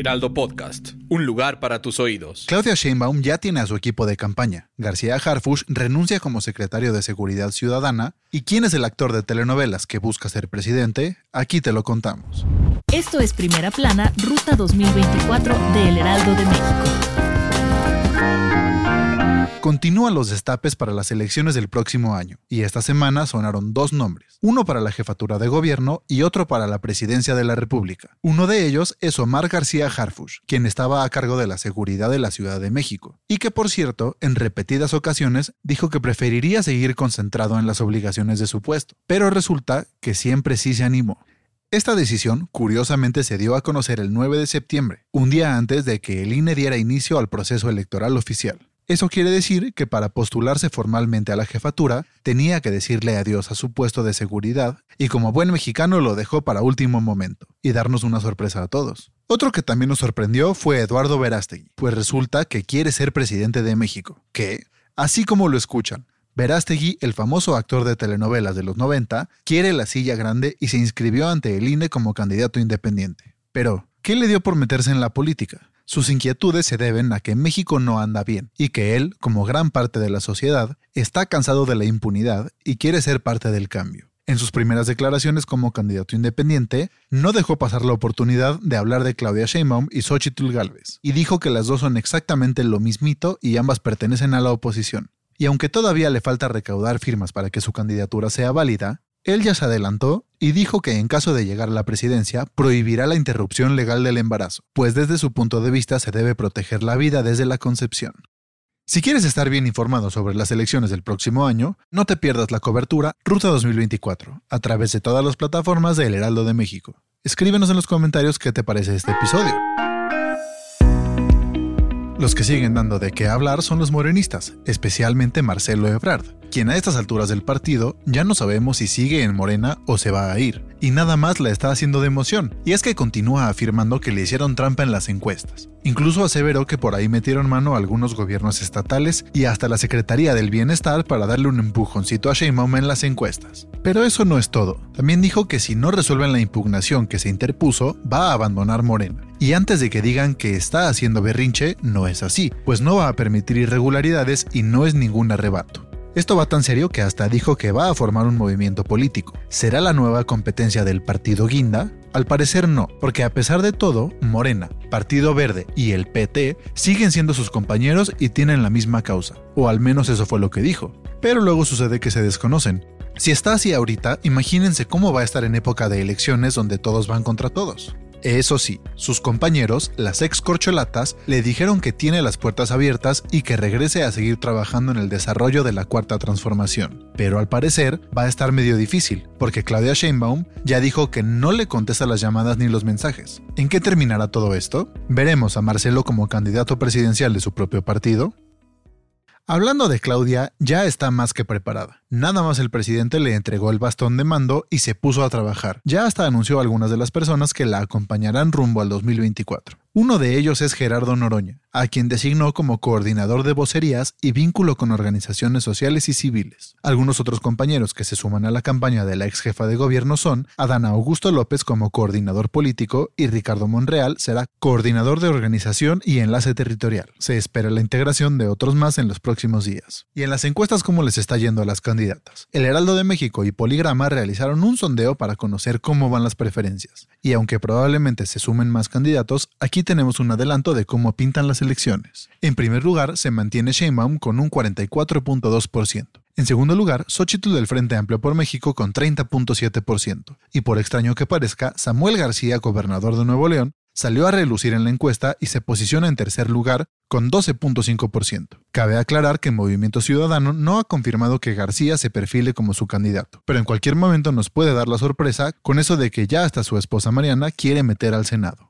Heraldo Podcast, un lugar para tus oídos. Claudia Sheinbaum ya tiene a su equipo de campaña. García Harfush renuncia como secretario de Seguridad Ciudadana. ¿Y quién es el actor de telenovelas que busca ser presidente? Aquí te lo contamos. Esto es Primera Plana, Ruta 2024 de El Heraldo de México. Continúan los destapes para las elecciones del próximo año, y esta semana sonaron dos nombres, uno para la jefatura de gobierno y otro para la presidencia de la República. Uno de ellos es Omar García Harfush, quien estaba a cargo de la seguridad de la Ciudad de México, y que por cierto, en repetidas ocasiones dijo que preferiría seguir concentrado en las obligaciones de su puesto, pero resulta que siempre sí se animó. Esta decisión, curiosamente, se dio a conocer el 9 de septiembre, un día antes de que el INE diera inicio al proceso electoral oficial. Eso quiere decir que para postularse formalmente a la jefatura tenía que decirle adiós a su puesto de seguridad y como buen mexicano lo dejó para último momento y darnos una sorpresa a todos. Otro que también nos sorprendió fue Eduardo Verástegui, pues resulta que quiere ser presidente de México, que, así como lo escuchan, Verástegui, el famoso actor de telenovelas de los 90, quiere la silla grande y se inscribió ante el INE como candidato independiente. Pero, ¿qué le dio por meterse en la política? Sus inquietudes se deben a que México no anda bien y que él, como gran parte de la sociedad, está cansado de la impunidad y quiere ser parte del cambio. En sus primeras declaraciones como candidato independiente, no dejó pasar la oportunidad de hablar de Claudia Sheinbaum y Xochitl Galvez, y dijo que las dos son exactamente lo mismito y ambas pertenecen a la oposición. Y aunque todavía le falta recaudar firmas para que su candidatura sea válida, él ya se adelantó y dijo que en caso de llegar a la presidencia prohibirá la interrupción legal del embarazo, pues desde su punto de vista se debe proteger la vida desde la concepción. Si quieres estar bien informado sobre las elecciones del próximo año, no te pierdas la cobertura Ruta 2024 a través de todas las plataformas de El Heraldo de México. Escríbenos en los comentarios qué te parece este episodio. Los que siguen dando de qué hablar son los morenistas, especialmente Marcelo Ebrard, quien a estas alturas del partido ya no sabemos si sigue en Morena o se va a ir, y nada más la está haciendo de emoción, y es que continúa afirmando que le hicieron trampa en las encuestas. Incluso aseveró que por ahí metieron mano a algunos gobiernos estatales y hasta la Secretaría del Bienestar para darle un empujoncito a Sheinbaum en las encuestas. Pero eso no es todo. También dijo que si no resuelven la impugnación que se interpuso, va a abandonar Morena. Y antes de que digan que está haciendo berrinche, no es así, pues no va a permitir irregularidades y no es ningún arrebato. Esto va tan serio que hasta dijo que va a formar un movimiento político. ¿Será la nueva competencia del partido Guinda? Al parecer no, porque a pesar de todo, Morena, Partido Verde y el PT siguen siendo sus compañeros y tienen la misma causa, o al menos eso fue lo que dijo. Pero luego sucede que se desconocen. Si está así ahorita, imagínense cómo va a estar en época de elecciones donde todos van contra todos. Eso sí, sus compañeros, las ex corcholatas, le dijeron que tiene las puertas abiertas y que regrese a seguir trabajando en el desarrollo de la cuarta transformación. Pero al parecer va a estar medio difícil, porque Claudia Sheinbaum ya dijo que no le contesta las llamadas ni los mensajes. ¿En qué terminará todo esto? ¿Veremos a Marcelo como candidato presidencial de su propio partido? Hablando de Claudia, ya está más que preparada. Nada más el presidente le entregó el bastón de mando y se puso a trabajar. Ya hasta anunció a algunas de las personas que la acompañarán rumbo al 2024. Uno de ellos es Gerardo Noroña, a quien designó como coordinador de vocerías y vínculo con organizaciones sociales y civiles. Algunos otros compañeros que se suman a la campaña de la ex jefa de gobierno son Adana Augusto López como coordinador político y Ricardo Monreal será coordinador de organización y enlace territorial. Se espera la integración de otros más en los próximos días. Y en las encuestas, ¿cómo les está yendo a las candidatas? El Heraldo de México y Poligrama realizaron un sondeo para conocer cómo van las preferencias. Y aunque probablemente se sumen más candidatos, aquí tenemos un adelanto de cómo pintan las elecciones. En primer lugar, se mantiene Sheinbaum con un 44.2%. En segundo lugar, Xochitl del Frente Amplio por México con 30.7%. Y por extraño que parezca, Samuel García, gobernador de Nuevo León, salió a relucir en la encuesta y se posiciona en tercer lugar con 12.5%. Cabe aclarar que Movimiento Ciudadano no ha confirmado que García se perfile como su candidato, pero en cualquier momento nos puede dar la sorpresa con eso de que ya hasta su esposa Mariana quiere meter al Senado.